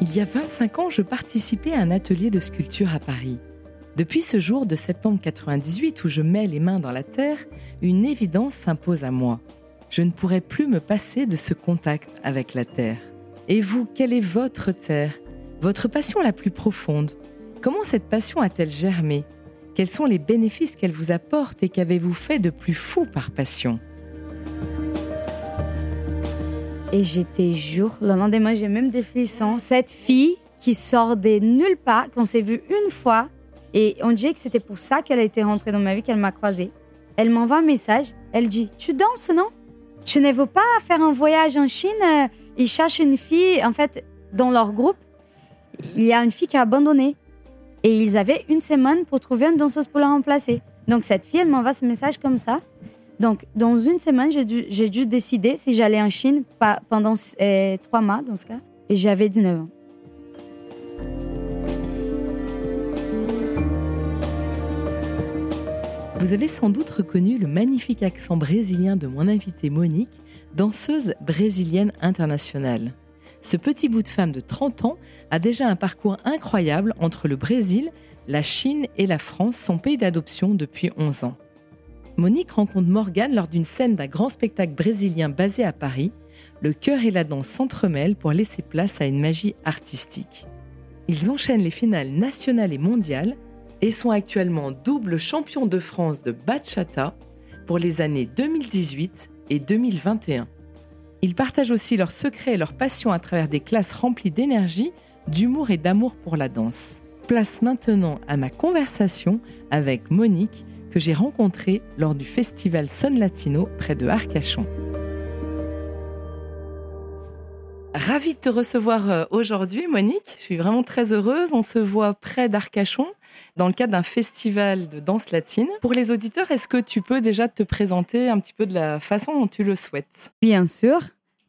Il y a 25 ans, je participais à un atelier de sculpture à Paris. Depuis ce jour de septembre 98 où je mets les mains dans la terre, une évidence s'impose à moi. Je ne pourrai plus me passer de ce contact avec la terre. Et vous, quelle est votre terre? Votre passion la plus profonde? Comment cette passion a-t-elle germé? Quels sont les bénéfices qu'elle vous apporte et qu'avez-vous fait de plus fou par passion? Et j'étais jour, le lendemain, j'ai même des frissons. Cette fille qui sort de nulle part, qu'on s'est vu une fois, et on dirait que c'était pour ça qu'elle a été rentrée dans ma vie, qu'elle m'a croisée. Elle m'envoie un message. Elle dit Tu danses, non? Tu ne veux pas faire un voyage en Chine euh, Ils cherchent une fille. En fait, dans leur groupe, il y a une fille qui a abandonné. Et ils avaient une semaine pour trouver une danseuse pour la remplacer. Donc, cette fille, elle m'envoie ce message comme ça. Donc, dans une semaine, j'ai dû, décider si j'allais en Chine pendant euh, trois mois, dans ce cas. Et j'avais 19 ans. Vous avez sans doute reconnu le magnifique accent brésilien de mon invitée Monique, danseuse brésilienne internationale. Ce petit bout de femme de 30 ans a déjà un parcours incroyable entre le Brésil, la Chine et la France, son pays d'adoption depuis 11 ans. Monique rencontre Morgane lors d'une scène d'un grand spectacle brésilien basé à Paris. Le cœur et la danse s'entremêlent pour laisser place à une magie artistique. Ils enchaînent les finales nationales et mondiales et sont actuellement double champion de France de bachata pour les années 2018 et 2021. Ils partagent aussi leurs secrets et leur passion à travers des classes remplies d'énergie, d'humour et d'amour pour la danse. Place maintenant à ma conversation avec Monique que j'ai rencontrée lors du festival Son Latino près de Arcachon. Ravie de te recevoir euh, aujourd'hui, Monique. Je suis vraiment très heureuse. On se voit près d'Arcachon dans le cadre d'un festival de danse latine. Pour les auditeurs, est-ce que tu peux déjà te présenter un petit peu de la façon dont tu le souhaites? Bien sûr.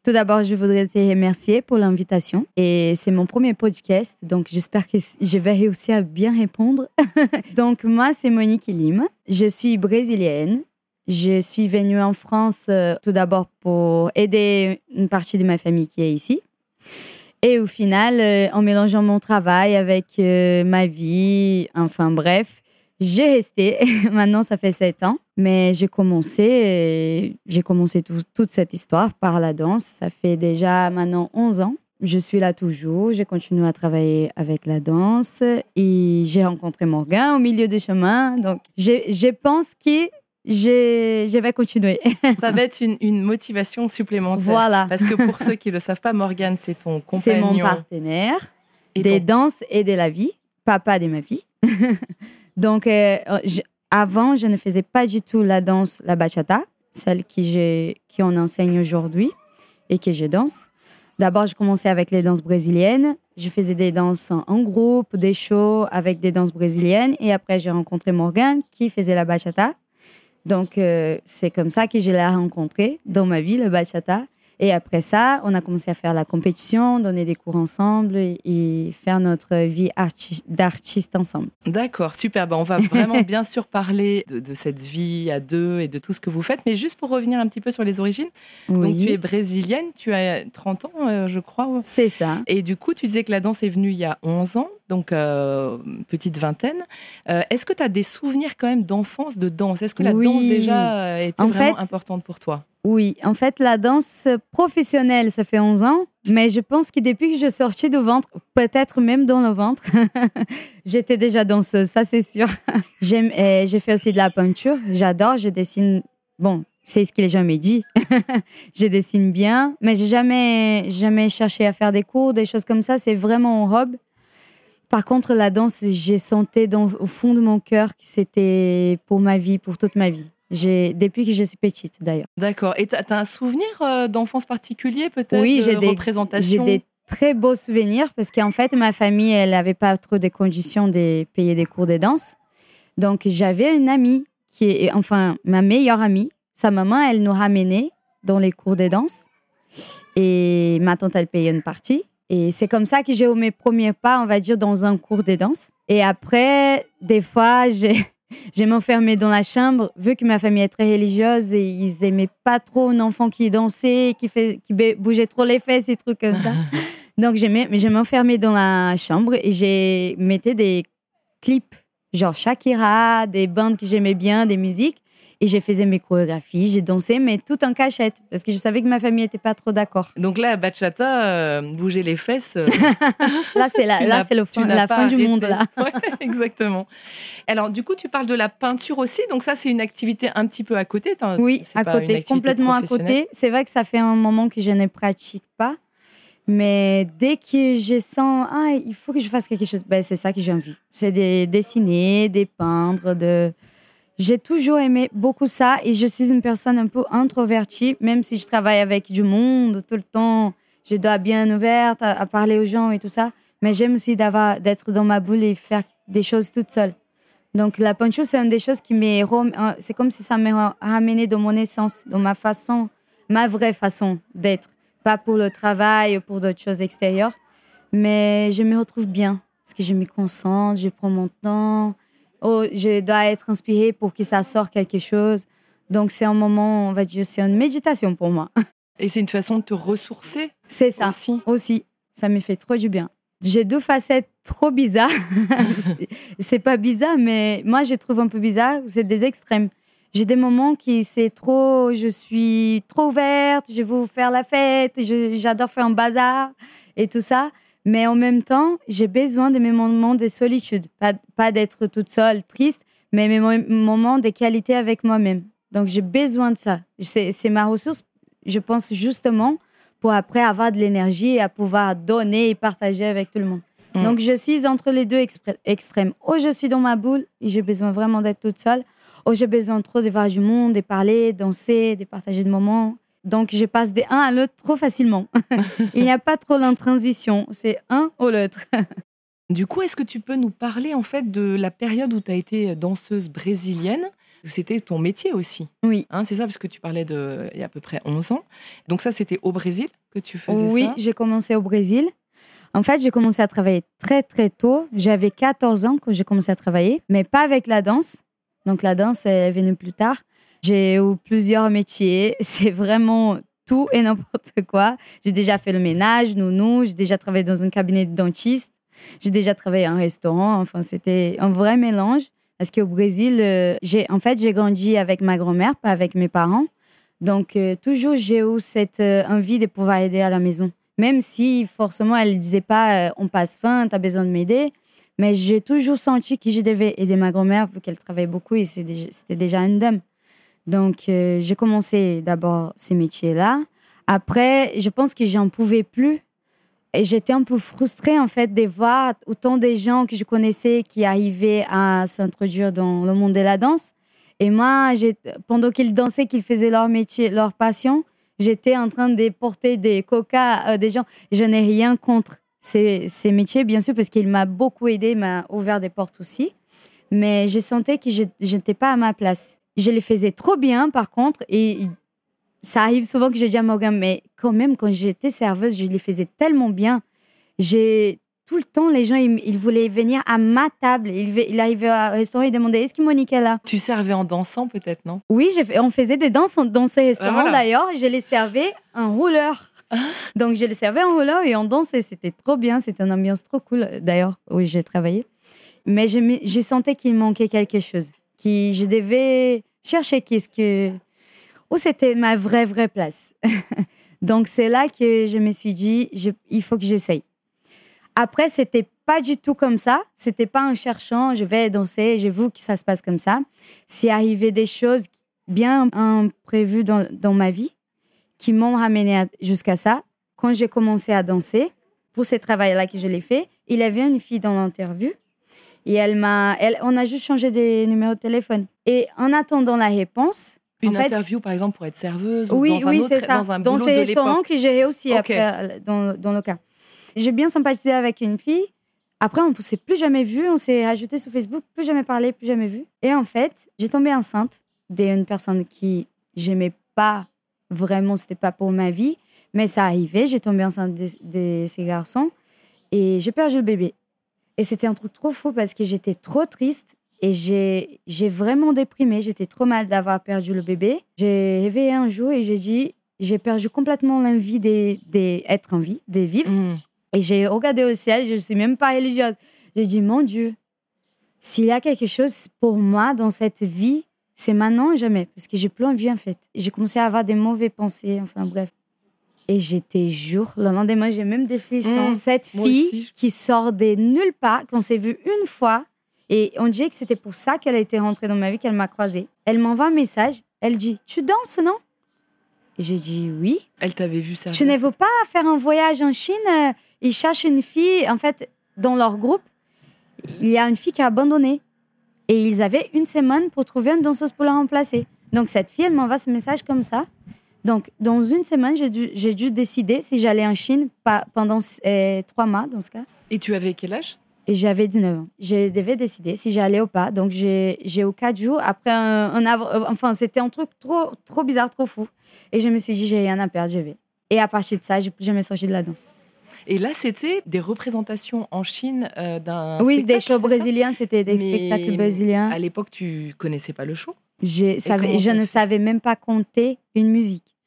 Tout d'abord, je voudrais te remercier pour l'invitation. Et c'est mon premier podcast, donc j'espère que je vais réussir à bien répondre. donc moi, c'est Monique Lim. Je suis brésilienne. Je suis venue en France euh, tout d'abord pour aider une partie de ma famille qui est ici. Et au final, euh, en mélangeant mon travail avec euh, ma vie, enfin bref, j'ai resté. Maintenant, ça fait sept ans. Mais j'ai commencé, j'ai commencé toute cette histoire par la danse. Ça fait déjà maintenant 11 ans. Je suis là toujours. J'ai continué à travailler avec la danse et j'ai rencontré Morgan au milieu du chemin. Donc, je pense que je vais continuer. Ça va être une, motivation supplémentaire. Voilà. Parce que pour ceux qui ne le savent pas, Morgane, c'est ton compagnon. C'est mon partenaire des danses et de la vie, papa de ma vie. Donc, euh, avant, je ne faisais pas du tout la danse, la bachata, celle qui, on enseigne aujourd'hui et que je danse. D'abord, je commençais avec les danses brésiliennes. Je faisais des danses en groupe, des shows avec des danses brésiliennes. Et après, j'ai rencontré Morgan qui faisait la bachata. Donc, euh, c'est comme ça que je l'ai rencontré dans ma vie, le bachata. Et après ça, on a commencé à faire la compétition, donner des cours ensemble et, faire notre vie d'artiste ensemble. D'accord, super. Ben, on va vraiment bien sûr parler de, cette vie à deux et de tout ce que vous faites. Mais juste pour revenir un petit peu sur les origines, donc tu es brésilienne, tu as 30 ans, euh, je crois. C'est ça. Et du coup, tu disais que la danse est venue il y a 11 ans donc euh, petite vingtaine. Euh, est-ce que tu as des souvenirs quand même d'enfance de danse? Est-ce que la danse déjà euh, était vraiment importante pour toi? Oui, en fait, la danse professionnelle, ça fait 11 ans, mais je pense que depuis que je suis sortie du ventre, peut-être même dans le ventre, j'étais déjà danseuse, ça c'est sûr. J'ai fait aussi de la peinture, j'adore, je dessine. Bon, c'est ce les gens me disent. je dessine bien, mais j'ai jamais, jamais cherché à faire des cours, des choses comme ça. C'est vraiment un robe. Par contre, la danse, j'ai senti au fond de mon cœur que c'était pour ma vie, pour toute ma vie. Depuis que je suis petite, d'ailleurs. D'accord. Et tu as, un souvenir euh, d'enfance particulier, peut-être Oui, j'ai des représentations J'ai des très beaux souvenirs parce qu'en fait, ma famille, elle n'avait pas trop de conditions de payer des cours de danse. Donc, j'avais une amie qui est, enfin, ma meilleure amie. Sa maman, elle nous ramenait dans les cours de danse. Et ma tante, elle payait une partie. Et c'est comme ça que j'ai eu mes premiers pas, on va dire, dans un cours de danse. Et après, des fois, j'ai m'enfermé dans la chambre, vu que ma famille est très religieuse et ils aimaient pas trop un enfant qui dansait, qui, fait, qui bougeait trop les fesses et trucs comme ça. Donc, j'ai m'enfermé dans la chambre et j'ai mettais des clips, genre Shakira, des bandes que j'aimais bien, des musiques. Et j'ai fait mes chorégraphies, j'ai dansé, mais tout en cachette, parce que je savais que ma famille n'était pas trop d'accord. Donc là, bachata, euh, bouger les fesses. Euh, là, c'est la, là, c'est la fin du monde. Là. exactement. Alors, du coup, tu parles de la peinture aussi. Donc ça, c'est une activité un petit peu à côté. Oui, à côté, complètement à côté. C'est vrai que ça fait un moment que je ne pratique pas. Mais dès que je sens, ah, il faut que je fasse quelque chose, ben, c'est ça que j'ai envie. C'est de dessiner, de peindre, de j'ai toujours aimé beaucoup ça et je suis une personne un peu introvertie, même si je travaille avec du monde tout le temps. Je dois bien ouverte à, parler aux gens et tout ça. Mais j'aime aussi d'être dans ma boule et faire des choses toute seule. Donc la peinture, c'est une des choses qui m'est... C'est comme si ça m'est ramené dans mon essence, dans ma façon, ma vraie façon d'être. Pas pour le travail ou pour d'autres choses extérieures. Mais je me retrouve bien parce que je me concentre, je prends mon temps oh, je dois être inspirée pour que ça sorte quelque chose. Donc, c'est un moment, on va dire, c'est une méditation pour moi. Et c'est une façon de te ressourcer C'est ça. Aussi. aussi. Ça me fait trop du bien. J'ai deux facettes trop bizarres. c'est pas bizarre, mais moi, je trouve un peu bizarre. C'est des extrêmes. J'ai des moments qui c'est trop, je suis trop ouverte, je veux faire la fête, j'adore faire un bazar et tout ça. Mais en même temps, j'ai besoin de mes moments de solitude. Pas, d'être toute seule, triste, mais mes moments de qualité avec moi-même. Donc, j'ai besoin de ça. C'est ma ressource, je pense, justement, pour après avoir de l'énergie et à pouvoir donner et partager avec tout le monde. Mm. Donc, je suis entre les deux extrêmes. Ou je suis dans ma boule et j'ai besoin vraiment d'être toute seule, ou j'ai besoin trop de voir du monde, de parler, danser, de partager des moments. Donc, je passe des un à l'autre trop facilement. Il n'y a pas trop de transition. C'est un ou l'autre. du coup, est-ce que tu peux nous parler en fait de la période où tu as été danseuse brésilienne? C'était ton métier aussi. Oui. Hein, c'est ça, parce que tu parlais de il y a à peu près 11 ans. Donc ça, c'était au Brésil que tu faisais oui, ça? Oui, j'ai commencé au Brésil. En fait, j'ai commencé à travailler très, très tôt. J'avais 14 ans quand j'ai commencé à travailler, mais pas avec la danse. Donc la danse est venue plus tard. J'ai eu plusieurs métiers. C'est vraiment tout et n'importe quoi. J'ai déjà fait le ménage, nounou. J'ai déjà travaillé dans un cabinet de dentiste. J'ai déjà travaillé en restaurant. Enfin, c'était un vrai mélange. Parce qu'au Brésil, euh, en fait, j'ai grandi avec ma grand-mère, pas avec mes parents. Donc, euh, toujours, j'ai eu cette euh, envie de pouvoir aider à la maison. Même si, forcément, elle ne disait pas on passe faim, tu as besoin de m'aider. Mais j'ai toujours senti que je devais aider ma grand-mère, vu qu'elle travaillait beaucoup et c'était déjà une dame. Donc, euh, j'ai commencé d'abord ces métiers-là. Après, je pense que j'en pouvais plus. Et j'étais un peu frustrée, en fait, de voir autant de gens que je connaissais qui arrivaient à s'introduire dans le monde de la danse. Et moi, pendant qu'ils dansaient, qu'ils faisaient leur métier, leur passion, j'étais en train de porter des coca à des gens. Je n'ai rien contre ces, ces, métiers, bien sûr, parce qu'il m'a beaucoup aidé, m'a ouvert des portes aussi. Mais j'ai senti que je n'étais pas à ma place. Je les faisais trop bien, par contre, et ça arrive souvent que j'ai dit à Morgan, mais quand même, quand j'étais serveuse, je les faisais tellement bien. J'ai tout le temps, les gens, ils, voulaient venir à ma table. Ils, il arrivaient au restaurant, ils demandaient Est-ce que Monique est là? Tu servais en dansant, peut-être, non? Oui, on faisait des danses dans ces restaurants d'ailleurs. Je les servais en rouleur. Donc, je les servais en rouleur et on dansait. C'était trop bien. C'était une ambiance trop cool, d'ailleurs, où j'ai travaillé. Mais j'ai senti qu'il manquait quelque chose. Qui, je devais chercher qu'est-ce que où c'était ma vraie vraie place. Donc c'est là que je me suis dit il faut que j'essaye. Après c'était pas du tout comme ça, c'était pas en cherchant je vais danser, je veux que ça se passe comme ça. C'est arrivé des choses bien imprévues dans, dans ma vie qui m'ont ramené jusqu'à ça. Quand j'ai commencé à danser, pour ce travail-là que je l'ai fait, il y avait une fille dans l'interview et elle m'a, elle, on a juste changé des numéros de téléphone. Et en attendant la réponse, une interview, par exemple, pour être serveuse oui, ou dans oui, un autre, ça. dans un dans ces restaurants que j'ai aussi après, dans, dans, le cas. J'ai bien sympathisé avec une fille. Après, on ne s'est plus jamais vu, on s'est ajouté sur Facebook, plus jamais parlé, plus jamais vu. Et en fait, j'ai tombé enceinte d'une personne qui j'aimais pas vraiment, c'était pas pour ma vie, mais ça arrivait. J'ai tombé enceinte de, de ces garçons et j'ai perdu le bébé. Et c'était un truc trop fou parce que j'étais trop triste Et j'ai vraiment déprimé. J'étais trop mal d'avoir perdu le bébé. J'ai réveillé un jour et j'ai dit j'ai perdu complètement l'envie d'être en vie, de vivre. Mm. Et j'ai regardé au ciel, je ne suis même pas religieuse. J'ai dit, mon Dieu, s'il y a quelque chose pour moi dans cette vie, c'est maintenant ou jamais. Parce que j'ai plus envie, en fait. J'ai commencé à avoir des mauvaises pensées, enfin bref. Et j'étais jure, le lendemain, j'ai même des frissons. Mm, cette fille aussi. qui sort de nulle part, qu'on s'est vu une fois, et on dirait que c'était pour ça qu'elle a été rentrée dans ma vie, qu'elle m'a croisée. Elle m'envoie un message, elle dit, tu danses, non Et J'ai dit, oui. Elle t'avait vu ça. Tu ne veux pas faire un voyage en Chine? Ils cherchent une fille. En fait, dans leur groupe, il y a une fille qui a abandonné. Et ils avaient une semaine pour trouver une danseuse pour la remplacer. Donc, cette fille, elle m'envoie ce message comme ça. Donc, dans une semaine, j'ai dû, dû décider si j'allais en Chine pas, pendant euh, trois mois, dans ce cas. Et tu avais quel âge? Et j'avais 19 ans. Je devais décider si j'allais ou pas. Donc, j'ai eu quatre jours. Après, un, un euh, enfin, c'était un truc trop, trop bizarre, trop fou. Et je me suis dit, j'ai rien à perdre, je vais. Et à partir de ça, j'ai plus jamais sorti de la danse. Et là, c'était des représentations en Chine euh, d'un. oui, des shows brésiliens, c'était des Mais spectacles brésiliens. À l'époque, tu connaissais pas le show? J'ai- savais- je ne savais même pas compter une musique.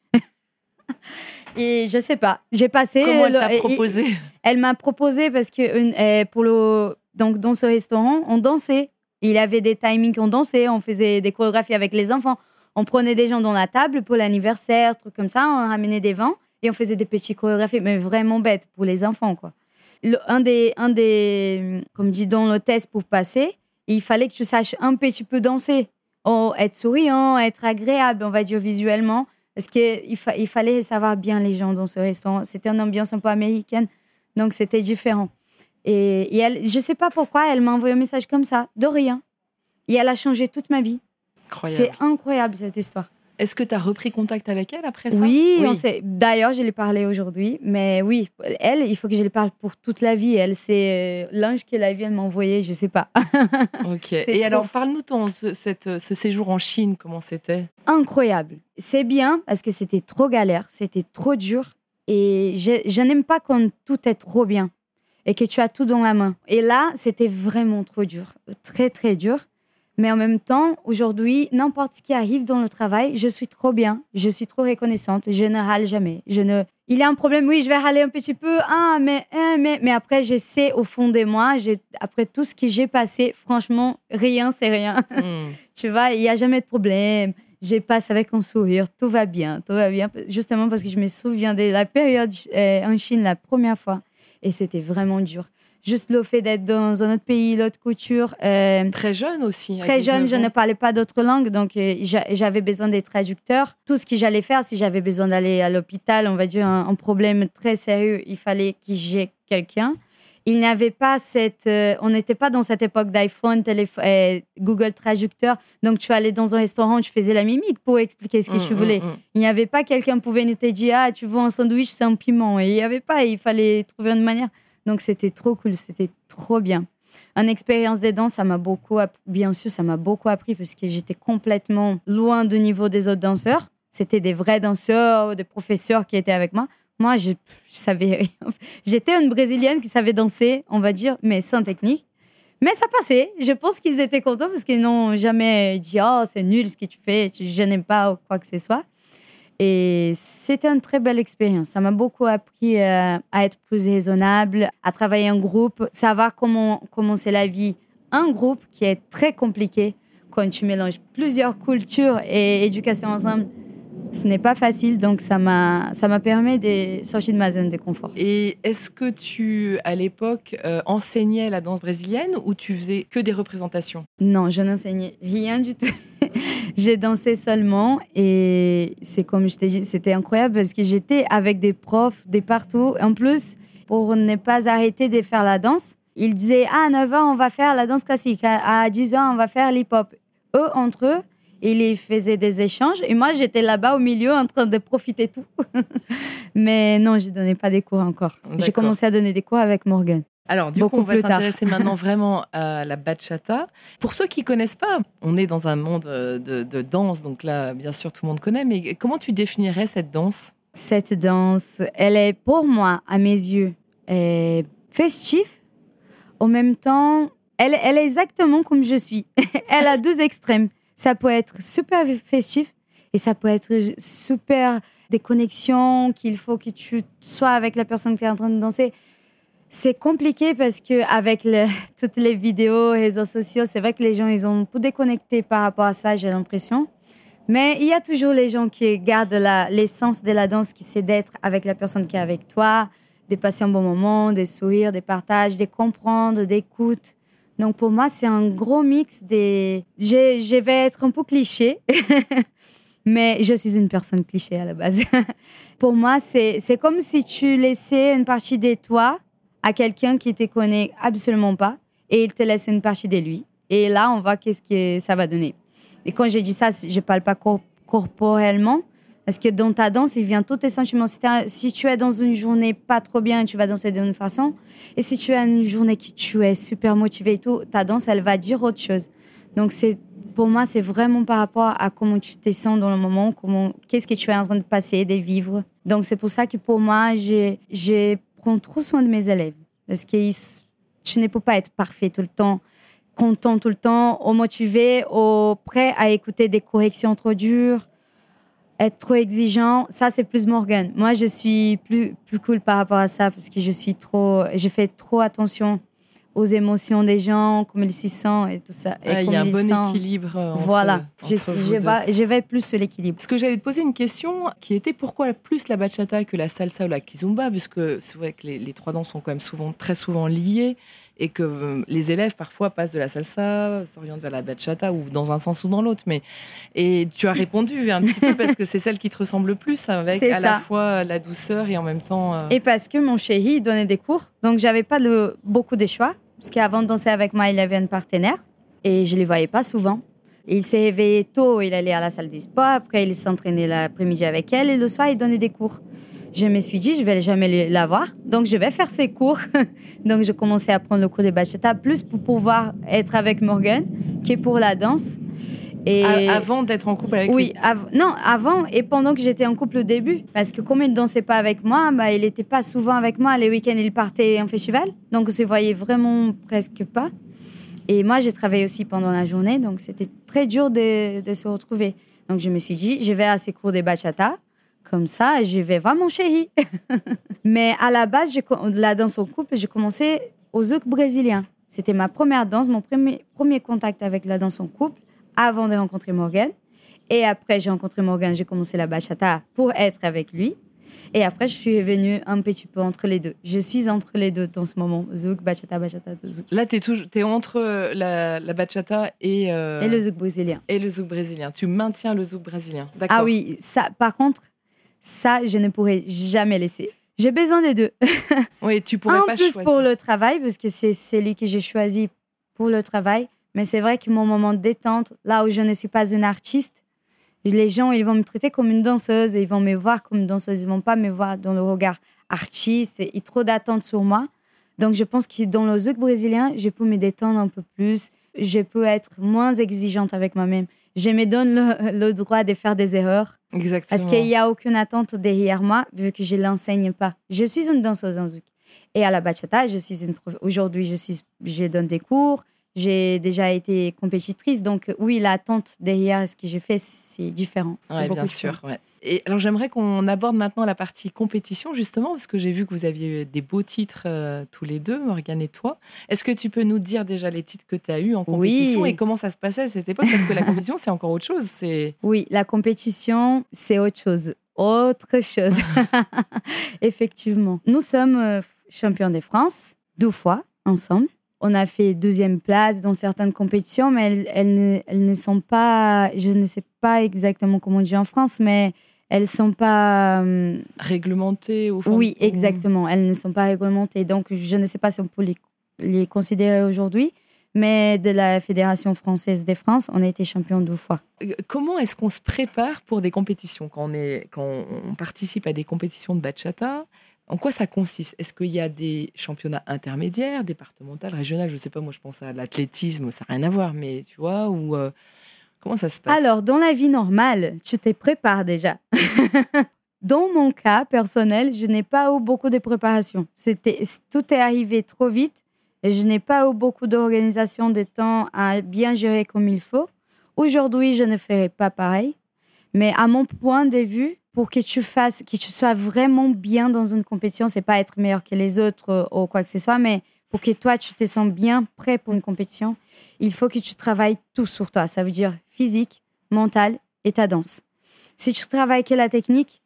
Et je sais pas, j'ai passé. Comment elle le- t'a et- proposé Elle m'a proposé parce que une- euh, pour le donc dans ce restaurant, on dansait. Il y avait des timings qu'on dansait, on faisait des chorégraphies avec les enfants. On prenait des gens dans la table pour l'anniversaire, trucs comme ça, on ramenait des vins et on faisait des petits chorégraphies, mais vraiment bêtes pour les enfants quoi. Le- un des un des comme dit dans le test pour passer, il fallait que tu saches un petit peu danser, Oh, être souriant, être agréable, on va dire visuellement, parce qu'il fa- il fallait savoir bien les gens dans ce restaurant. C'était une ambiance un peu américaine. Donc, c'était différent. Et, et elle, je ne sais pas pourquoi, elle m'a envoyé un message comme ça, de rien. Et elle a changé toute ma vie. C'est incroyable, cette histoire. Est-ce que tu as repris contact avec elle après ça? Oui, d'ailleurs, je l'ai parlé aujourd'hui. Mais oui, elle, il faut que je lui parle pour toute la vie. Elle, c'est euh, l'ange que la vie, elle m'a envoyé, je ne sais pas. Ok. Et trop alors, parle-nous de ton- ce, cette- ce séjour en Chine, comment c'était? Incroyable. C'est bien parce que c'était trop galère, c'était trop dur. Et je, je n'aime pas quand tout est trop bien et que tu as tout dans la main. Et là, c'était vraiment trop dur, très très dur. Mais en même temps, aujourd'hui, n'importe ce qui arrive dans le travail, je suis trop bien, je suis trop reconnaissante, je ne râle jamais. Je ne... Il y a un problème, oui, je vais râler un petit peu, ah, mais, hein, mais, mais après, je sais au fond de moi, après tout ce que j'ai passé, franchement, rien, c'est rien. Hmm. Tu vois, il n'y a jamais de problème. Je passe avec un sourire, tout va bien, tout va bien. Justement parce que je me souviens de la période euh, en Chine la première fois. Et c'était vraiment dur. Juste le fait d'être dans un autre pays, l'autre culture. euh, Très jeune aussi. très jeune, 19 je ne parlais pas d'autres langues, donc euh, j'a- j'avais besoin des traducteurs. Tout ce que j'allais faire, si j'avais besoin d'aller à l'hôpital, on va dire un, un problème très sérieux, il fallait que j'ai quelqu'un. Il n'y avait pas cette, euh, on n'était pas dans cette époque d'iPhone, Google Traducteur. Donc tu allais dans un restaurant, tu faisais la mimique pour expliquer ce que Hmm, tu voulais. hmm, hmm. Il n'y avait pas quelqu'un qui pouvait nous te dire ah tu veux un sandwich c'est un piment et il n'y avait pas il fallait trouver une manière donc c'était trop cool c'était trop bien. Une expérience des danses ça m'a beaucoup bien sûr ça m'a beaucoup appris parce que j'étais complètement loin du niveau des autres danseurs. C'était des vrais danseurs des professeurs qui étaient avec moi. Moi je, je savais j'étais une brésilienne qui savait danser on va dire mais sans technique. Mais ça passait. Je pense qu'ils étaient contents parce qu'ils n'ont jamais dit Oh, c'est nul ce que tu fais, je n'aime pas ou quoi que ce soit. Et c'était une très belle expérience. Ça m'a beaucoup appris euh, à être plus raisonnable, à travailler en groupe, savoir comment commencer la vie. Un groupe qui est très compliqué quand tu mélanges plusieurs cultures et éducation ensemble. Ce n'est pas facile, donc ça m'a ça m'a permis de sortir de ma zone de confort. Et est-ce que tu, à l'époque, euh, enseignais la danse brésilienne ou tu faisais que des représentations? Non, je n'enseignais rien du tout. j'ai dansé seulement et c'est comme je t'ai dit, c'était incroyable parce que j'étais avec des profs de partout. En plus, pour ne pas arrêter de faire la danse, ils disaient Ah, à 9 ans, on va faire la danse classique. À à 10 ans, on va faire l'hip-hop. Eux, entre eux, ils faisaient des échanges et moi, j'étais là-bas au milieu en train de profiter tout. Mais non, je donnais pas des cours encore. J'ai commencé à donner des cours avec Morgan. Alors, du Beaucoup coup, on va s'intéresser maintenant vraiment à la bachata. Pour ceux qui connaissent pas, on est dans un monde euh, de, de danse, donc là, bien sûr, tout le monde connaît, mais comment tu définirais cette danse? Cette danse, elle est pour moi, à mes yeux, euh, festive. En même temps, Elle, elle est exactement comme je suis. elle a deux extrêmes. Ça peut être super festif et ça peut être super des connexions qu'il faut que tu sois avec la personne qui est en train de danser. C'est compliqué parce que avec toutes les vidéos, réseaux sociaux, c'est vrai que les gens ils ont peu déconnecté par rapport à ça, j'ai l'impression. Mais il y a toujours les gens qui gardent l'essence de la danse, qui c'est d'être avec la personne qui est avec toi, de passer un bon moment, de sourire, de partager, de comprendre, d'écoute. Donc pour moi, c'est un gros mix des. Je, vais être un peu cliché, mais je suis une personne cliché à la base. pour moi, c'est comme si tu laissais une partie de toi à quelqu'un qui te connaît absolument pas et il te laisse une partie de lui. Et là, on voit qu'est-ce que ça va donner. Et quand je dis ça, je parle pas corporellement, parce que dans ta danse, il vient tous tes sentiments. Si, tu es dans une journée pas trop bien, tu vas danser d'une façon. Et si tu as une journée qui tu es super motivé et tout, ta danse, elle va dire autre chose. Donc, c'est pour moi, c'est vraiment par rapport à comment tu te sens dans le moment, comment, qu'est-ce que tu es en train de passer, de vivre. Donc, c'est pour ça que pour moi, je prends trop soin de mes élèves. Parce que tu ne peux pas être parfait tout le temps content tout le temps, au motivé, au prêt à écouter des corrections trop dures, être trop exigeant. Ça, c'est plus Morgan. Moi, je suis plus, plus cool par rapport à ça parce que je suis trop, je fais trop attention aux émotions des gens, comme ils s'y sentent et tout ça. Ah, il y a un bon équilibre. Euh, entre, voilà, je, je, vais, plus sur l'équilibre. Parce que j'allais te poser une question qui était pourquoi plus la bachata que la salsa ou la kizomba, puisque c'est vrai que les, les, trois danses sont quand même souvent, très souvent liées et que euh, les élèves parfois passent de la salsa, s'orientent vers la bachata ou dans un sens ou dans l'autre. Mais et tu as répondu un petit peu parce que c'est celle qui te ressemble le plus avec à la fois la douceur et en même temps. Euh, et parce que mon chéri donnait des cours, donc j'avais pas beaucoup de choix parce qu'avant de danser avec moi, il avait un partenaire et je les voyais pas souvent. Il s'est réveillé tôt, il allait à la salle de sport, après il s'entraînait l'après-midi avec elle et le soir il donnait des cours je me suis dit, je vais jamais l'avoir. Donc, je vais faire ses cours. donc, je commençais à prendre le cours de bachata, plus pour pouvoir être avec Morgan que pour la danse. Et avant d'être en couple avec lui Oui, non, avant et pendant que j'étais en couple au début. Parce que comme il ne dansait pas avec moi, bah, il n'était pas souvent avec moi. Les week-ends, il partait en festival. Donc, on se voyait vraiment presque pas. Et moi, j'ai travaillé aussi pendant la journée. Donc, c'était très dur de, de, se retrouver. Donc, je me suis dit, je vais à ses cours de bachata. Comme ça, je vais voir mon chéri. Mais à la base, la danse au couple, j'ai commencé au zouk brésilien. C'était ma première danse, mon premier, premier contact avec la danse en couple avant de rencontrer Morgan. Et après, j'ai rencontré Morgan, j'ai commencé la bachata pour être avec lui. Et après, je suis venue un petit peu entre les deux. Je suis entre les deux dans ce moment. Zouk, bachata, bachata, zouk. Là, tu es, es, entre euh, la, la bachata et... Euh, et le zouk brésilien. Et le zouk brésilien. Tu maintiens le zouk brésilien. D'accord. Ah oui, ça, par contre, ça, je ne pourrais jamais laisser. J'ai besoin des deux. Oui, tu pourrais en pas plus pour le travail, parce que c'est celui que j'ai choisi pour le travail. Mais c'est vrai que mon moment de détente, là où je ne suis pas une artiste, les gens, ils vont me traiter comme une danseuse et ils vont me voir comme une danseuse. Ils vont pas me voir dans le regard artiste et, trop d'attentes sur moi. Donc, je pense que dans le zouk brésilien, je peux me détendre un peu plus. Je peux être moins exigeante avec moi-même. Je me donne le, le droit de faire des erreurs Exactement. Parce qu'il n'y a aucune attente derrière moi, vu que je ne l'enseigne pas. Je suis une danseuse en zouk. Et à la bachata, je suis une aujourd'hui, je, suis... je donne des cours. J'ai déjà été compétitrice. Donc, oui, l'attente derrière ce que j'ai fait, c'est différent. Oui, bien sûr. Ouais. Et alors j'aimerais qu'on aborde maintenant la partie compétition justement parce que j'ai vu que vous aviez eu des beaux titres euh, tous les deux, Morgane et toi. Est-ce que tu peux nous dire déjà les titres que tu as eus en compétition et comment ça se passait à cette époque? Parce que la compétition c'est encore autre chose. C'est oui, la compétition c'est autre chose, autre chose. Effectivement, nous sommes euh, champions de France deux fois ensemble. On a fait deuxième place dans certaines compétitions, mais elles, elles, ne, sont pas, je ne sais pas exactement comment on dit en France, mais elles sont pas euh, réglementées au fond. Oui, exactement. Elles ne sont pas réglementées. Donc, je ne sais pas si on peut les, les considérer aujourd'hui. Mais de la Fédération française des France, on a été champion deux fois. Euh, comment est-ce qu'on se prépare pour des compétitions quand on, est, quand on participe à des compétitions de bachata? En quoi ça consiste? Est-ce qu'il y a des championnats intermédiaires, départementaux, régionaux Je ne sais pas, moi je pense à l'athlétisme, ça n'a rien à voir, mais tu vois, ou euh, Comment ça se passe? Alors, dans la vie normale, tu te prépares déjà. dans mon cas personnel, je n'ai pas eu beaucoup de préparation. Tout est arrivé trop vite. Et je n'ai pas eu beaucoup d'organisation de temps à bien gérer comme il faut. Aujourd'hui, je ne ferai pas pareil. Mais à mon point de vue, pour que tu fasses, que tu sois vraiment bien dans une compétition, c'est pas être meilleur que les autres ou quoi que ce soit, mais pour que toi, tu te sens bien prêt pour une compétition, il faut que tu travailles tout sur toi. Ça veut dire physique, mental et ta danse. Si tu travailles que la technique,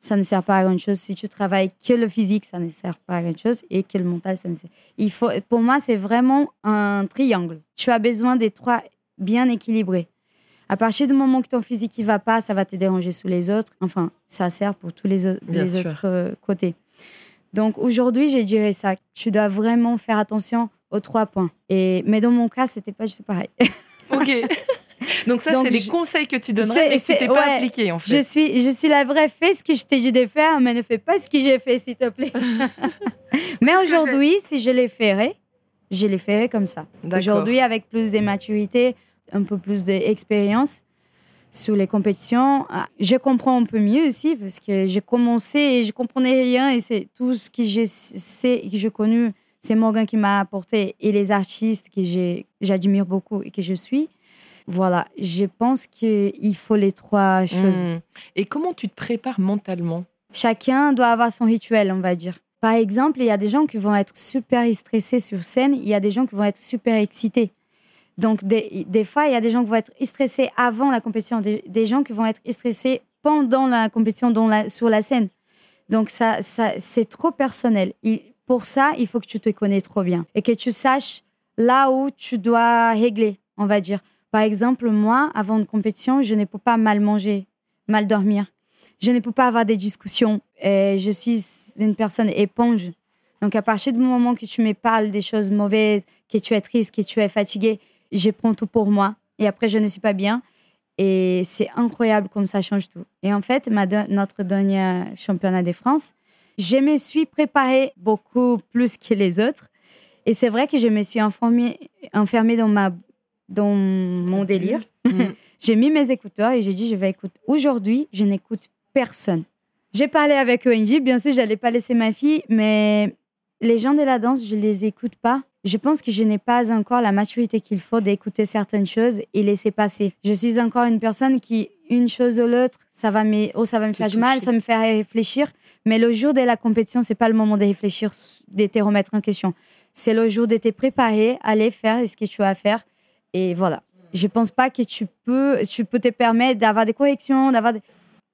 ça ne sert pas à grand chose. Si tu travailles que le physique, ça ne sert pas à grand chose. Et que le mental, ça ne sert. Il faut, pour moi, c'est vraiment un triangle. Tu as besoin des trois bien équilibrés. À partir du moment que ton physique ne va pas, ça va te déranger sous les autres. Enfin, ça sert pour tous les, autres, les autres euh, côtés. Donc aujourd'hui, j'ai dirais ça. Tu dois vraiment faire attention aux trois points. Et, mais dans mon cas, c'était pas du tout pareil. Ok. Donc ça, c'est des conseils que tu donnerais, mais que tu pas appliqué en fait. Je suis, je suis la vraie. Fais ce que je t'ai dit de faire, mais ne fais pas ce que j'ai fait, s'il te plaît. mais aujourd'hui, si je les ferais, je les ferais comme ça. Aujourd'hui, avec plus de maturité, un peu plus d'expérience sur les compétitions, ah, je comprends un peu mieux aussi parce que j'ai commencé et je comprenais rien et c'est tout ce que je sais que j'ai connu, c'est Morgan qui m'a apporté et les artistes que j'admire beaucoup et que je suis. Voilà, je pense qu'il faut les trois choses. Hmm. Et comment tu te prépares mentalement? Chacun doit avoir son rituel, on va dire. Par exemple, il y a des gens qui vont être super stressés sur scène, il y a des gens qui vont être super excités. Donc, des, fois, il y a des gens qui vont être stressés avant la compétition, des, gens qui vont être stressés pendant la compétition sur la scène. Donc, ça, ça c'est trop personnel. pour ça, il faut que tu te connais trop bien et que tu saches là où tu dois régler, on va dire. Par exemple, moi, avant une compétition, je ne peux pas mal manger, mal dormir. Je ne peux pas avoir des discussions. Et je suis une personne éponge. Donc, à partir du moment que tu me parles des choses mauvaises, que tu es triste, que tu es fatigué, je prends tout pour moi. Et après, je ne suis pas bien. Et c'est incroyable comme ça change tout. Et en fait, notre dernier championnat de France, je me suis préparée beaucoup plus que les autres. Et c'est vrai que je me suis enfermée dans ma dans mon délire. Mm. j'ai mis mes écouteurs et j'ai dit, je vais écouter. Aujourd'hui, je n'écoute personne. J'ai parlé avec ONG, bien sûr, je n'allais pas laisser ma fille, mais les gens de la danse, je ne les écoute pas. Je pense que je n'ai pas encore la maturité qu'il faut d'écouter certaines choses et laisser passer. Je suis encore une personne qui, une chose ou l'autre, ça va me, oh, ça va me faire du mal, ça me fait réfléchir. Mais le jour de la compétition, c'est pas le moment de réfléchir, de te remettre en question. C'est le jour de te préparer, aller faire ce que tu as à faire et voilà. Je pense pas que tu peux, tu peux te permettre d'avoir des corrections, d'avoir.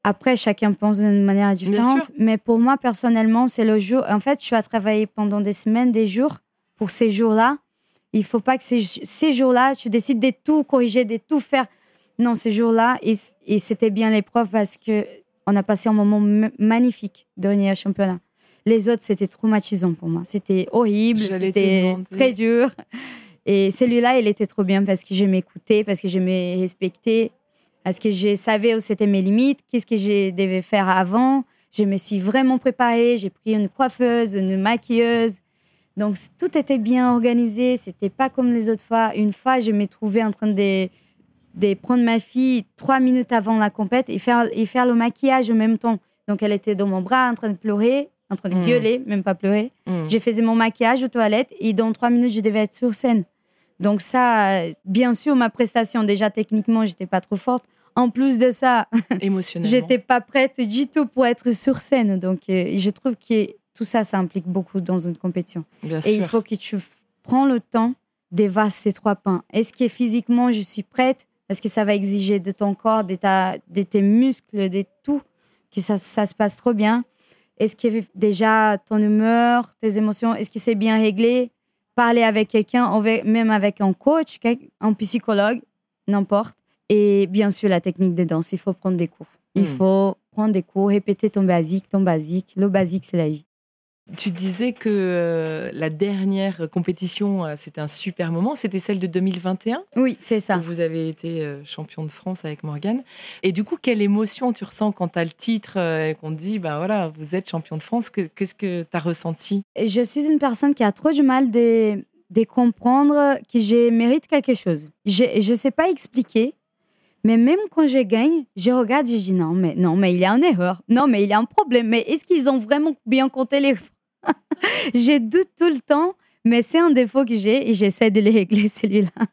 Après, chacun pense d'une manière différente. Mais pour moi, personnellement, c'est le jour. En fait, tu as travaillé pendant des semaines, des jours pour ces jours-là. Il faut pas que ces, ces jours-là, tu décides de tout corriger, de tout faire. Non, ces jours-là, et, et c'était bien l'épreuve parce que on a passé un moment magnifique dernier championnat. Les autres, c'était traumatisant pour moi. C'était horrible, c'était très dur. Et celui-là, il était trop bien parce que je m'écoutais, parce que je me respectais, parce que je savais où c'était mes limites, qu'est-ce que je devais faire avant. Je me suis vraiment préparée. J'ai pris une coiffeuse, une maquilleuse. Donc, tout était bien organisé. C'était pas comme les autres fois. Une fois, je me trouvais en train de, de prendre ma fille trois minutes avant la compète et faire, et faire le maquillage en même temps. Donc, elle était dans mon bras en train de pleurer, en train de hmm. gueuler, même pas pleurer. Mmh. Je faisais mon maquillage aux toilettes et dans trois minutes, je devais être sur scène. Donc ça, bien sûr, ma prestation, déjà techniquement, j'étais pas trop forte. En plus de ça, émotionnellement, j'étais pas prête du tout pour être sur scène. Donc euh, je trouve que tout ça, ça implique beaucoup dans une compétition. Et il faut que tu prends le temps d'évaluer ces trois points. Est-ce que physiquement, je suis prête? Est-ce que ça va exiger de ton corps, de, ta, de tes muscles, de tout, que ça, ça se passe trop bien Est-ce que déjà ton humeur, tes émotions, est-ce que c'est bien réglé? Parler avec quelqu'un, même avec un coach, un psychologue, n'importe. Et bien sûr, la technique de danse, il faut prendre des cours. Il hmm. faut prendre des cours, répéter ton basique, ton basique. Le basique, c'est la vie. Tu disais que euh, la dernière compétition, euh, c'était un super moment. C'était celle de 2021 Oui, c'est ça. Où vous avez été euh, champion de France avec Morgane. Et du coup, quelle émotion tu ressens quand tu as le titre et qu'on te dit, ben voilà, vous êtes champion de France Qu'est-ce que tu as ressenti? Je suis une personne qui a trop du mal de, de comprendre que je mérite quelque chose. Je ne sais pas expliquer. Mais même quand je gagne, je regarde et je dis non, mais non, mais il y a une erreur. Non, mais il y a un problème. Mais est-ce qu'ils ont vraiment bien compté les j'ai doute tout le temps, Mais c'est un défaut que j'ai et j'essaie de les régler celui-là.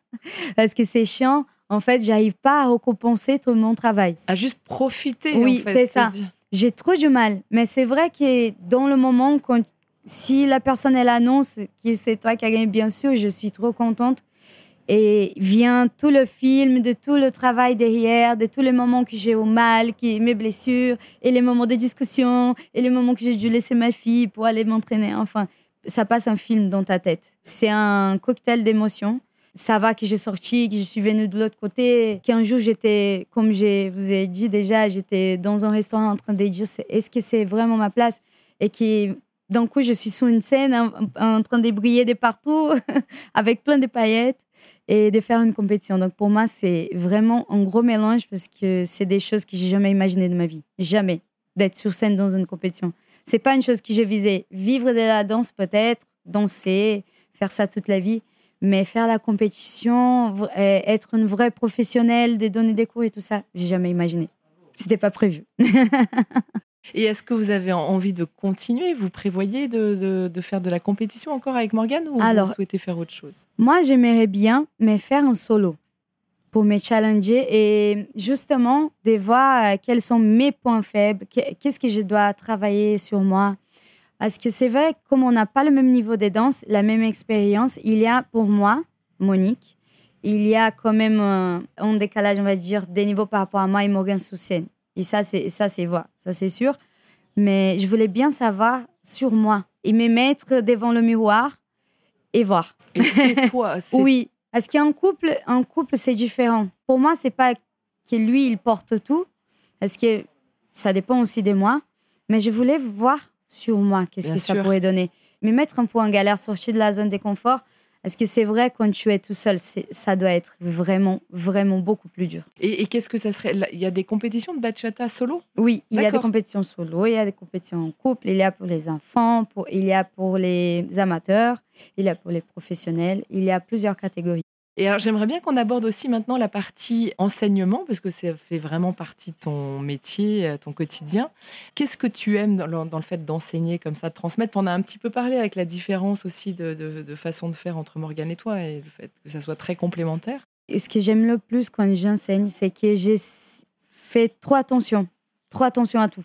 Parce que c'est chiant. En fait, j'arrive pas à récompenser tout mon travail. À juste profiter. Oui, en fait, c'est ça. J'ai trop du mal. Mais c'est vrai que dans le moment, quand, si la personne elle annonce que c'est toi qui as gagné, bien sûr, je suis trop contente. Et vient tout le film, de tout le travail derrière, de tous les moments que j'ai au mal, qui, mes blessures, et les moments de discussion, et les moments que j'ai dû laisser ma fille pour aller m'entraîner. Enfin, ça passe un film dans ta tête. C'est un cocktail d'émotions. Ça va que j'ai sorti, que je suis venue de l'autre côté, qu'un jour j'étais, comme je vous ai dit déjà, j'étais dans un restaurant en train de dire est-ce que c'est vraiment ma place? Et qui d'un coup je suis sur une scène en, en train de briller de partout avec plein de paillettes et de faire une compétition. Donc pour moi, c'est vraiment un gros mélange parce que c'est des choses que j'ai jamais imaginées de ma vie. Jamais d'être sur scène dans une compétition. C'est pas une chose que je visais. Vivre de la danse peut-être, danser, faire ça toute la vie, mais faire la compétition, euh, être une vraie professionnelle, de donner des cours et tout ça, j'ai jamais imaginé. C'était pas prévu. Et est-ce que vous avez en- envie de continuer? Vous prévoyez de, de- de faire de la compétition encore avec Morgane ou Alors- vous souhaitez faire autre chose? Moi, j'aimerais bien, mais faire un solo pour me challenger et justement de voir euh, quels sont mes points faibles, que- qu'est-ce que je dois travailler sur moi. Parce que c'est vrai, comme on n'a pas le même niveau de danse, la même expérience, il y a pour moi, Monique, il y a quand même un, un décalage, on va dire, des niveaux par rapport à moi et Morgan scène. Et ça, c'est ça, c'est vrai, ça c'est sûr. Mais je voulais bien savoir sur moi et me mettre devant le miroir et voir. Et c'est toi Oui, parce qu'un couple, un couple, c'est différent. Pour moi, c'est pas que lui, il porte tout, parce que ça dépend aussi de moi. Mais je voulais voir sur moi qu'est-ce que ça pourrait donner. Mais mettre un peu en galère, sortir de la zone de confort, parce que c'est vrai, quand tu es tout seul, ça doit être vraiment, vraiment beaucoup plus dur. Et, et qu'est-ce que ça serait? Il y a des compétitions de bachata solo? Oui, il y a des compétitions solo, il y a des compétitions en couple, il y a pour les enfants, pour, il y a pour les amateurs, il y a pour les professionnels, il y a plusieurs catégories. Et alors, j'aimerais bien qu'on aborde aussi maintenant la partie enseignement, parce que ça fait vraiment partie de ton métier, euh, ton quotidien. Qu'est-ce que tu aimes dans le, fait d'enseigner comme ça, de transmettre? On a un petit peu parlé avec la différence aussi de, façon de faire entre Morgane et toi, et le fait que ça soit très complémentaire. Ce que j'aime le plus quand j'enseigne, c'est que j'ai fait trop attention, trop attention à tout.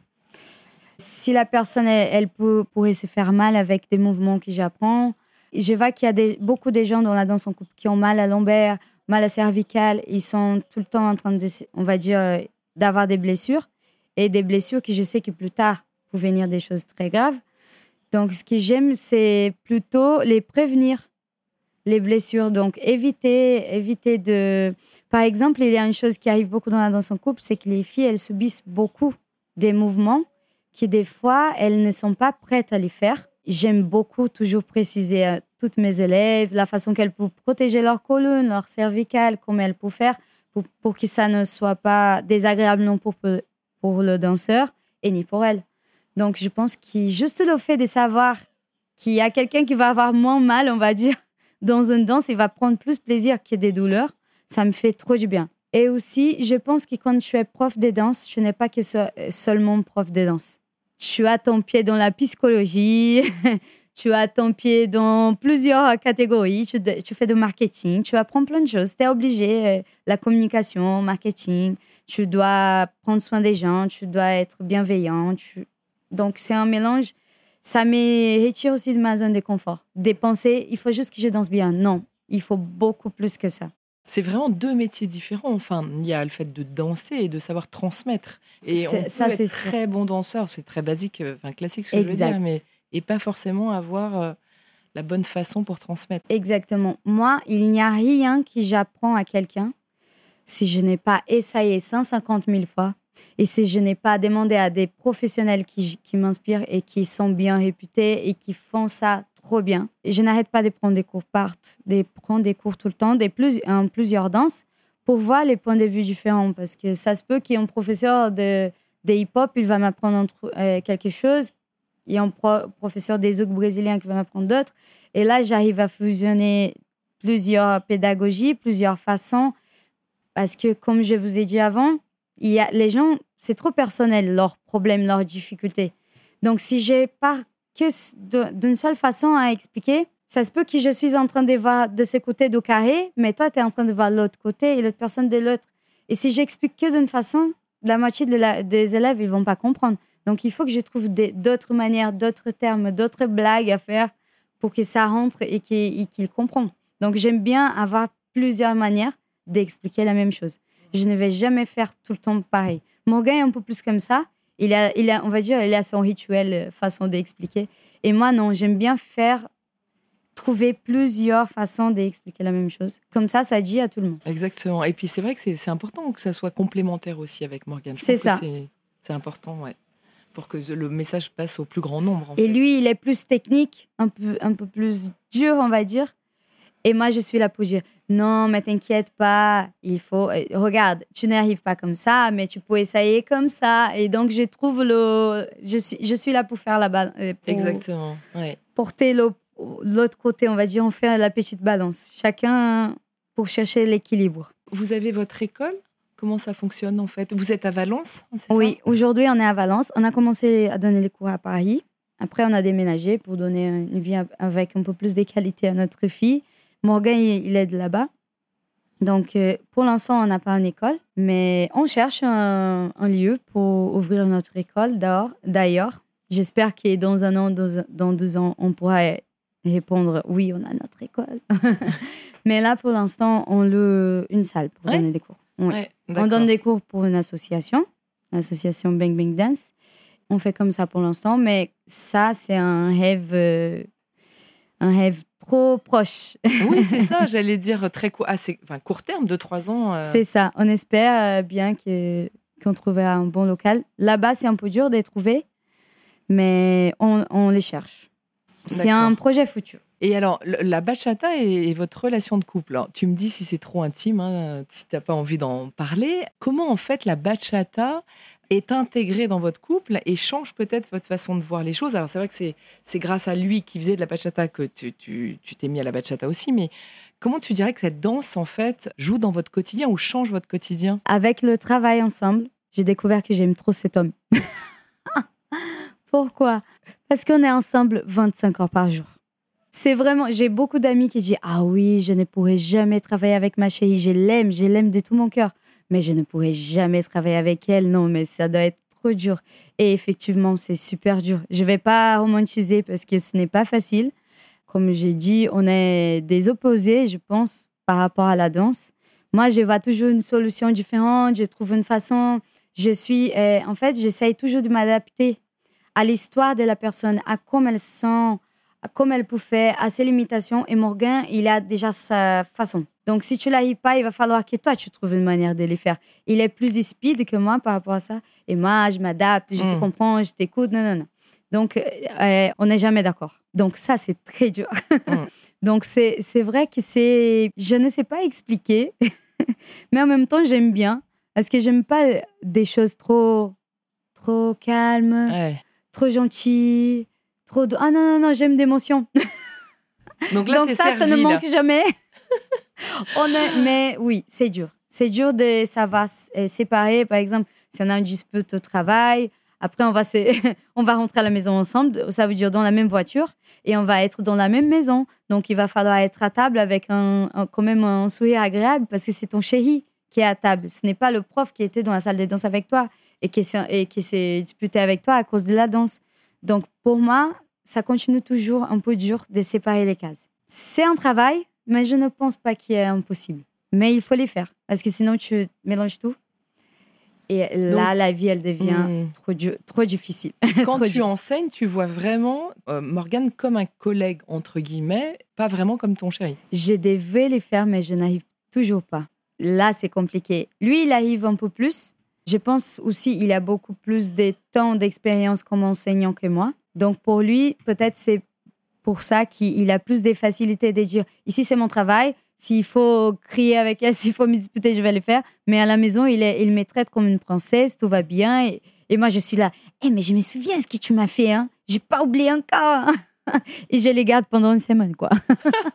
Si la personne, elle, pourrait se faire mal avec des mouvements que j'apprends, je vois qu'il y a beaucoup de gens dans la danse en couple qui ont mal à lombaire, mal à cervical. Ils sont tout le temps en train de, on va dire, euh, d'avoir des blessures et des blessures que je sais que plus tard peuvent venir des choses très graves. Donc, ce que j'aime, c'est plutôt les prévenir, les blessures. Donc, éviter, éviter de. Par exemple, il y a une chose qui arrive beaucoup dans la danse en couple, c'est que les filles, elles subissent beaucoup des mouvements qui, des fois, elles ne sont pas prêtes à les faire. J'aime beaucoup toujours préciser à toutes mes élèves la façon qu'elles peuvent protéger leur colonne, leur cervicale, comment elles peuvent faire pour, que ça ne soit pas désagréable non pour, pour le danseur et ni pour elles. Donc, je pense que juste le fait de savoir qu'il y a quelqu'un qui va avoir moins mal, on va dire, dans une danse, il va prendre plus plaisir que des douleurs, ça me fait trop du bien. Et aussi, je pense que quand tu es prof de danse, tu n'es pas que se- seulement prof de danse. Tu as ton pied dans la psychologie, tu as ton pied dans plusieurs catégories, tu, de- tu fais du marketing, tu apprends plein de choses. Tu es obligé, euh, la communication, marketing, tu dois prendre soin des gens, tu dois être bienveillant. tu- Donc, c'est un mélange. Ça me retire aussi de ma zone de confort. Des pensées, il faut juste que je danse bien. Non, il faut beaucoup plus que ça. C'est vraiment deux métiers différents. Enfin, il y a le fait de danser et de savoir transmettre. Et on peut ça, être sûr. très bon danseur, c'est très basique, euh, enfin classique ce que je veux dire, mais et pas forcément avoir euh, la bonne façon pour transmettre. Exactement. Moi, il n'y a rien que j'apprends à quelqu'un si je n'ai pas essayé 150 000 fois et si je n'ai pas demandé à des professionnels qui, qui m'inspirent et qui sont bien réputés et qui font ça trop bien. Je n'arrête pas de prendre des cours part, de prendre des cours tout le temps, des plus, en plusieurs danses pour voir les points de vue différents parce que ça se peut qu'il y ait un professeur de, de hip-hop, il va m'apprendre euh, quelque chose. Il y a un pro- professeur des zouk brésiliens qui va m'apprendre d'autres. Et là, j'arrive à fusionner plusieurs pédagogies, plusieurs façons. Parce que, comme je vous ai dit avant, il y a, les gens, c'est trop personnel, leurs problèmes, leurs difficultés. Donc, si j'ai pas que d'une seule façon à expliquer, ça se peut que je suis en train de voir de ce côté du carré, mais toi, tu es en train de voir l'autre côté et l'autre personne de l'autre. Et si j'explique que d'une façon, la moitié des élèves, ils vont pas comprendre. Donc, il faut que je trouve d'autres manières, d'autres termes, d'autres blagues à faire pour que ça rentre et qu'ils comprennent. Donc, j'aime bien avoir plusieurs manières d'expliquer la même chose. Je ne vais jamais faire tout le temps pareil. Morgan est un peu plus comme ça. Il a, il a, on va dire, il a son rituel, euh, façon d'expliquer. Et moi, non, j'aime bien faire trouver plusieurs façons d'expliquer la même chose. Comme ça, ça dit à tout le monde. Exactement. Et puis c'est vrai que c'est important que ça soit complémentaire aussi avec Morgan. C'est ça. C'est important, ouais. Pour que le message passe au plus grand nombre. Et lui, il est plus technique, un peu, un peu plus dur, on va dire. Et moi, je suis là pour dire non, mais t'inquiète pas, il faut. Euh, regarde, tu n'arrives pas comme ça, mais tu peux essayer comme ça. Et donc, je trouve le. Je suis, je suis là pour faire la balle. Euh, Exactement. Ouais. Porter l'autre côté, on va dire, on fait la petite balance. Chacun pour chercher l'équilibre. Vous avez votre école? Comment ça fonctionne en fait? Vous êtes à Valence Oui, aujourd'hui on est à Valence. On a commencé à donner les cours à Paris. Après, on a déménagé pour donner une vie avec un peu plus de qualité à notre fille. Morgan, il est de là-bas. Donc, euh, pour l'instant, on n'a pas une école, mais on cherche un, lieu pour ouvrir notre école d'ailleurs. J'espère que dans un an, dans deux ans, on pourra répondre oui, on a notre école. Mais là, pour l'instant, on loue une salle pour donner des cours. on donne des cours pour une association, l'association Bang Bang Dance. On fait comme ça pour l'instant, mais ça, c'est un rêve, euh, un rêve trop proche. oui, c'est ça, j'allais dire très court, assez, enfin, court terme, de trois ans. Euh. C'est ça. On espère euh, bien que, qu'on trouvera un bon local. Là-bas, c'est un peu dur de trouver, mais on, on les cherche. C'est un projet futur. Et alors, la bachata et, votre relation de couple, tu me dis si c'est trop intime, hein, si tu n'as pas envie d'en parler. Comment en fait la bachata est intégrée dans votre couple et change peut-être votre façon de voir les choses Alors c'est vrai que c'est grâce à lui qui faisait de la bachata que tu t'es mis à la bachata aussi, mais comment tu dirais que cette danse en fait joue dans votre quotidien ou change votre quotidien? Avec le travail ensemble, j'ai découvert que j'aime trop cet homme. Pourquoi? Parce qu'on est ensemble 25 heures par jour. C'est vraiment, j'ai beaucoup d'amis qui disent Ah oui, je ne pourrais jamais travailler avec ma chérie. Je l'aime, je l'aime de tout mon cœur. Mais je ne pourrais jamais travailler avec elle. Non, mais ça doit être trop dur. Et effectivement, c'est super dur. Je ne vais pas romantiser parce que ce n'est pas facile. Comme j'ai dit, on est des opposés, je pense, par rapport à la danse. Moi, je vois toujours une solution différente. Je trouve une façon. Je suis, eh, en fait, j'essaye toujours de m'adapter à l'histoire de la personne, à comment elle sent, à comment elle faire, à ses limitations. Et Morgan, il a déjà sa façon. Donc, si tu n'arrives pas, il va falloir que toi, tu trouves une manière de les faire. Il est plus speed que moi par rapport à ça. Et moi, je m'adapte, je te mm. comprends, je t'écoute. Non, non, non. Donc, euh, on n'est jamais d'accord. Donc, ça, c'est très dur. Mm. Donc, c'est vrai que c'est. Je ne sais pas expliquer, mais en même temps, j'aime bien. Parce que j'aime pas des choses trop, trop calmes. Ouais trop gentil, trop. Ah non, non, non, j'aime d'émotion. Donc là, Donc ça, ça ne manque jamais. on est... Mais oui, c'est dur. C'est dur de savoir séparer. Par exemple, si on a une dispute au travail, après, on va, on va rentrer à la maison ensemble. Ça veut dire dans la même voiture et on va être dans la même maison. Donc, il va falloir être à table avec un, quand même un sourire agréable parce que c'est ton chéri qui est à table. Ce n'est pas le prof qui était dans la salle de danse avec toi et qui s'est disputé avec toi à cause de la danse. Donc, pour moi, ça continue toujours un peu dur de séparer les cases. C'est un travail, mais je ne pense pas qu'il est impossible. Mais il faut les faire, parce que sinon, tu mélanges tout. Et là, la vie, elle devient hmm. trop, trop difficile. Quand tu enseignes, tu vois vraiment euh, Morgane comme un collègue, entre guillemets, pas vraiment comme ton chéri. Je devais les faire, mais je n'arrive toujours pas. Là, c'est compliqué. Lui, il arrive un peu plus, je pense aussi il a beaucoup plus de temps d'expérience comme enseignant que moi. Donc pour lui, peut-être c'est pour ça qu'il a plus de facilité de dire ici c'est mon travail, s'il faut crier avec elle, s'il faut me disputer, je vais le faire. Mais à la maison, il, est, il me traite comme une princesse, tout va bien. Et, moi, je suis là. Eh, mais je me souviens ce que tu m'as fait. Hein. J'ai pas oublié encore. et je les garde pendant une semaine, quoi.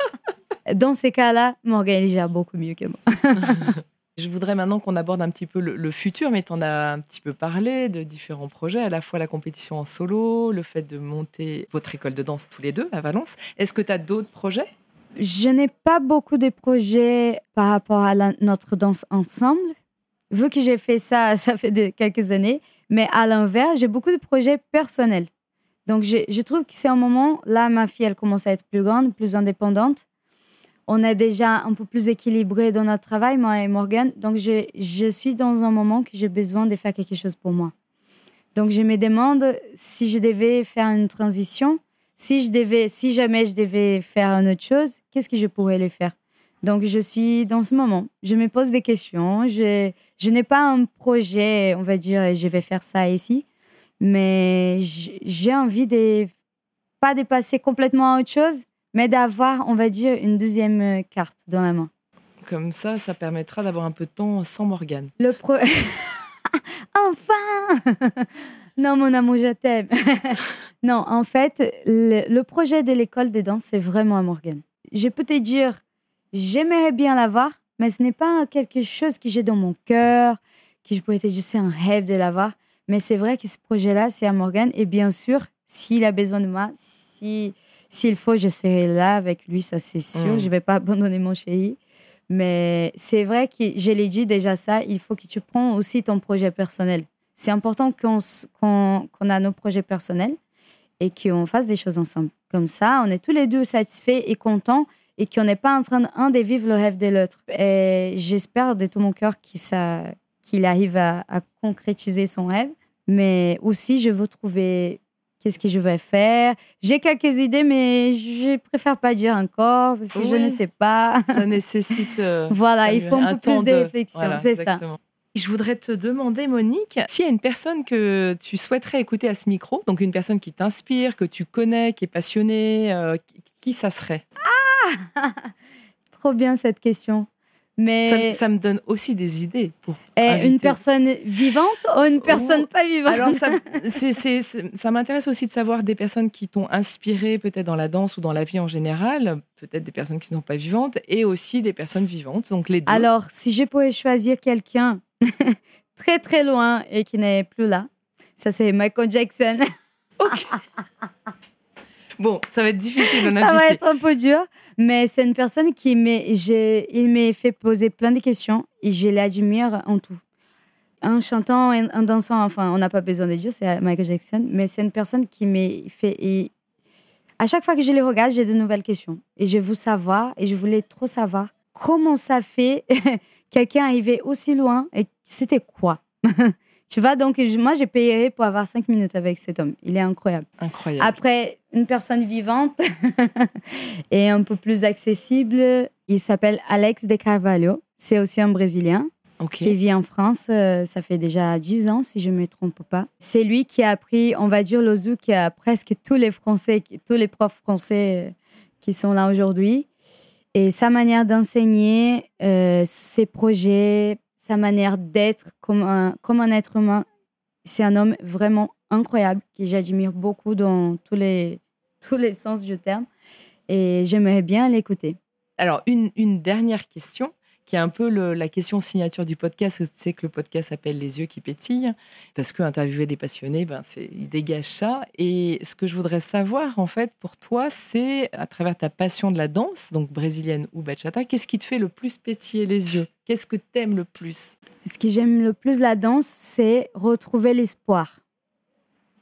Dans ces cas-là, Morgan, il gère beaucoup mieux que moi. Je voudrais maintenant qu'on aborde un petit peu le, futur, mais tu en as un petit peu parlé de différents projets, à la fois la compétition en solo, le fait de monter votre école de danse tous les deux à Valence. Est-ce que tu as d'autres projets? Je n'ai pas beaucoup de projets par rapport à notre danse ensemble. Vu que j'ai fait ça, ça fait quelques années, mais à l'inverse, j'ai beaucoup de projets personnels. Donc, je, je trouve que c'est un moment, là, ma fille, elle commence à être plus grande, plus indépendante on est déjà un peu plus équilibré dans notre travail, moi et Morgan. Donc, je, je suis dans un moment que j'ai besoin de faire quelque chose pour moi. Donc, je me demande si je devais faire une transition, si, je devais, si jamais je devais faire une autre chose, qu'est-ce que je pourrais le faire? Donc, je suis dans ce moment. Je me pose des questions. Je, je n'ai pas un projet, on va dire, je vais faire ça ici, mais j'ai envie de pas de passer complètement à autre chose, mais d'avoir, on va dire, une deuxième euh, carte dans la main. Comme ça, ça permettra d'avoir un peu de temps sans Morgane. Le pro... enfin Non, mon amour, je t'aime. non, en fait, le, projet de l'école des danses, c'est vraiment à Morgane. Je peux te dire, j'aimerais bien l'avoir, mais ce n'est pas quelque chose que j'ai dans mon cœur, que je pourrais te dire, c'est un rêve de l'avoir. Mais c'est vrai que ce projet-là, c'est à Morgane. Et bien sûr, s'il a besoin de moi, si s'il faut, je serai là avec lui, ça c'est sûr. Mm. Je ne vais pas abandonner mon chéri. Mais c'est vrai que je l'ai dit déjà ça, il faut que tu prends aussi ton projet personnel. C'est important qu'on qu a nos projets personnels et qu'on fasse des choses ensemble. Comme ça, on est tous les deux satisfaits et contents et qu'on n'est pas en train d'un de vivre le rêve de l'autre. Et j'espère de tout mon cœur qu'il arrive à, à, concrétiser son rêve. Mais aussi, je veux trouver qu'est-ce que je vais faire? J'ai quelques idées, mais je préfère pas dire encore parce que je ne sais pas. Ça nécessite. Euh, voilà, il faut un, peu plus de réflexion, c'est ça. Je voudrais te demander, Monique, s'il y a une personne que tu souhaiterais écouter à ce micro, donc une personne qui t'inspire, que tu connais, qui est passionnée, euh, qui ça serait? Ah Trop bien cette question. Mais ça, me donne aussi des idées pour une personne vivante ou une personne pas vivante Alors ça, ça m'intéresse aussi de savoir des personnes qui t'ont inspiré peut-être dans la danse ou dans la vie en général, peut-être des personnes qui ne sont pas vivantes et aussi des personnes vivantes. Donc les deux. Alors si je pouvais choisir quelqu'un très très loin et qui n'est plus là, ça c'est Michael Jackson. ok. Bon, ça va être difficile. ça va être un peu dur, mais c'est une personne qui m'a fait poser plein de questions et je l'admire en tout. En chantant, en dansant, enfin, on n'a pas besoin de dire, c'est Michael Jackson, mais c'est une personne qui m'a fait. Et à chaque fois que je les regarde, j'ai de nouvelles questions. Et je veux savoir, et je voulais trop savoir comment ça fait quelqu'un arriver aussi loin et c'était quoi? Tu vois, donc moi, j'ai payé pour avoir cinq minutes avec cet homme. Il est incroyable. Incroyable. Après, une personne vivante et un peu plus accessible, il s'appelle Alex de Carvalho. C'est aussi un Brésilien. qui vit en France, euh, ça fait déjà dix ans, si je ne me trompe pas. C'est lui qui a appris, on va dire, l'Ozu, qui a presque tous les Français, tous les profs français euh, qui sont là aujourd'hui. Et sa manière d'enseigner, euh, ses projets, sa manière d'être comme un, comme un être humain. C'est un homme vraiment incroyable que j'admire beaucoup dans tous les, tous les sens du terme. Et j'aimerais bien l'écouter. Alors, une, une dernière question qui est un peu la question signature du podcast. Sais que le podcast s'appelle Les yeux qui pétillent, parce que interviewer des passionnés, ben, il dégage ça. Et ce que je voudrais savoir, en fait, pour toi, c'est à travers ta passion de la danse, donc brésilienne ou bachata, qu'est-ce qui te fait le plus pétiller les yeux? Qu'est-ce que tu aimes le plus? Ce que j'aime le plus la danse, c'est retrouver l'espoir.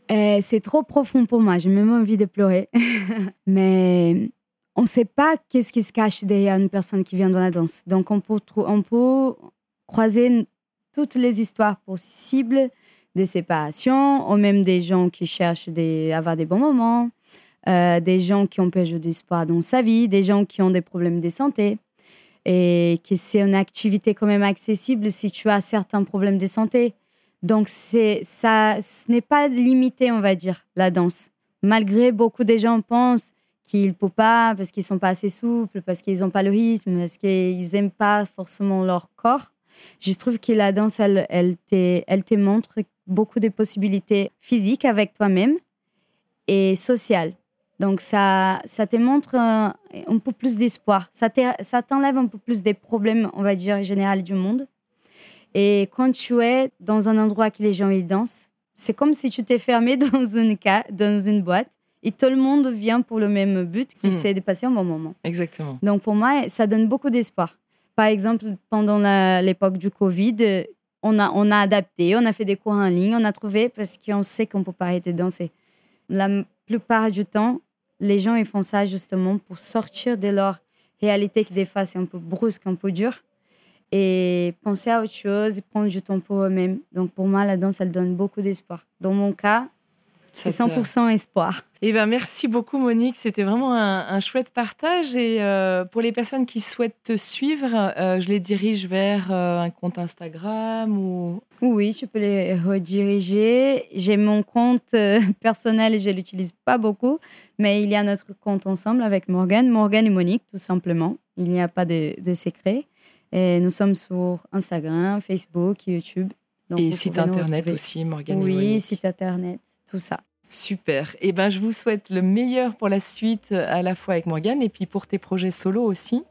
C'est trop profond pour moi, j'ai même envie de pleurer. Mais on ne sait pas qu'est-ce qui se cache derrière une personne qui vient dans la danse. Donc, on peut, croiser toutes les histoires possibles des séparations, ou même des gens qui cherchent à avoir des bons moments, euh, des gens qui ont perdu d'espoir dans sa vie, des gens qui ont des problèmes de santé, et que c'est une activité quand même accessible si tu as certains problèmes de santé. Donc, ça, ce n'est pas limité, on va dire, la danse. Malgré beaucoup de gens pensent qu'ils ne peuvent pas parce qu'ils sont pas assez souples, parce qu'ils n'ont pas le rythme, parce qu'ils n'aiment pas forcément leur corps. Je trouve que la danse, elle, elle, te, elle te montre beaucoup de possibilités physiques avec toi-même et sociales. Donc, ça, ça te montre un, peu plus d'espoir. Ça t'enlève un peu plus des problèmes, on va dire, général du monde. Et quand tu es dans un endroit que les gens ils dansent, c'est comme si tu t'es fermé dans une, dans une boîte et tout le monde vient pour le même but, qui mm. c'est de passer un bon moment. Exactement. Donc pour moi, ça donne beaucoup d'espoir. Par exemple, pendant l'époque du Covid, on a, on a adapté, on a fait des cours en ligne, on a trouvé parce qu'on sait qu'on ne peut pas arrêter de danser. La plupart du temps, les gens ils font ça justement pour sortir de leur réalité qui des fois c'est un peu brusque, un peu dur et penser à autre chose, prendre du temps pour eux-mêmes. Donc pour moi, la danse, elle donne beaucoup d'espoir. Dans mon cas, c'est 100% espoir. Eh ben, merci beaucoup, Monique. C'était vraiment un, chouette partage. Et euh, pour les personnes qui souhaitent te suivre, euh, je les dirige vers euh, un compte Instagram ou... Oui, tu peux les rediriger. J'ai mon compte personnel et je ne l'utilise pas beaucoup, mais il y a notre compte ensemble avec Morgane, Morgane et Monique, tout simplement. Il n'y a pas de, de secret. Et nous sommes sur Instagram, Facebook, YouTube. et site internet aussi, Morgane Oui, et Monique. site internet, tout ça. Super. Et eh ben, je vous souhaite le meilleur pour la suite, à la fois avec Morgane et puis pour tes projets solo aussi.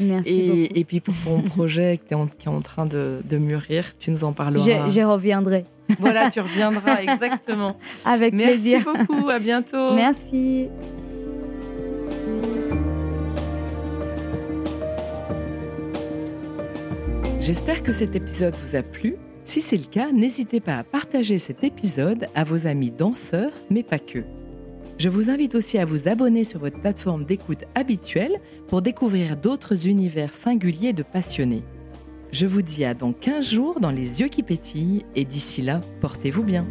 Merci et, beaucoup. Et puis pour ton projet qui est en, train de, mûrir, tu nous en parleras. Je, reviendrai. Voilà, tu reviendras, exactement. Avec plaisir. Merci beaucoup, à bientôt. Merci. J'espère que cet épisode vous a plu. Si c'est le cas, n'hésitez pas à partager cet épisode à vos amis danseurs, mais pas que. Je vous invite aussi à vous abonner sur votre plateforme d'écoute habituelle pour découvrir d'autres univers singuliers de passionnés. Je vous dis à dans 15 jours dans les yeux qui pétillent et d'ici là, portez-vous bien.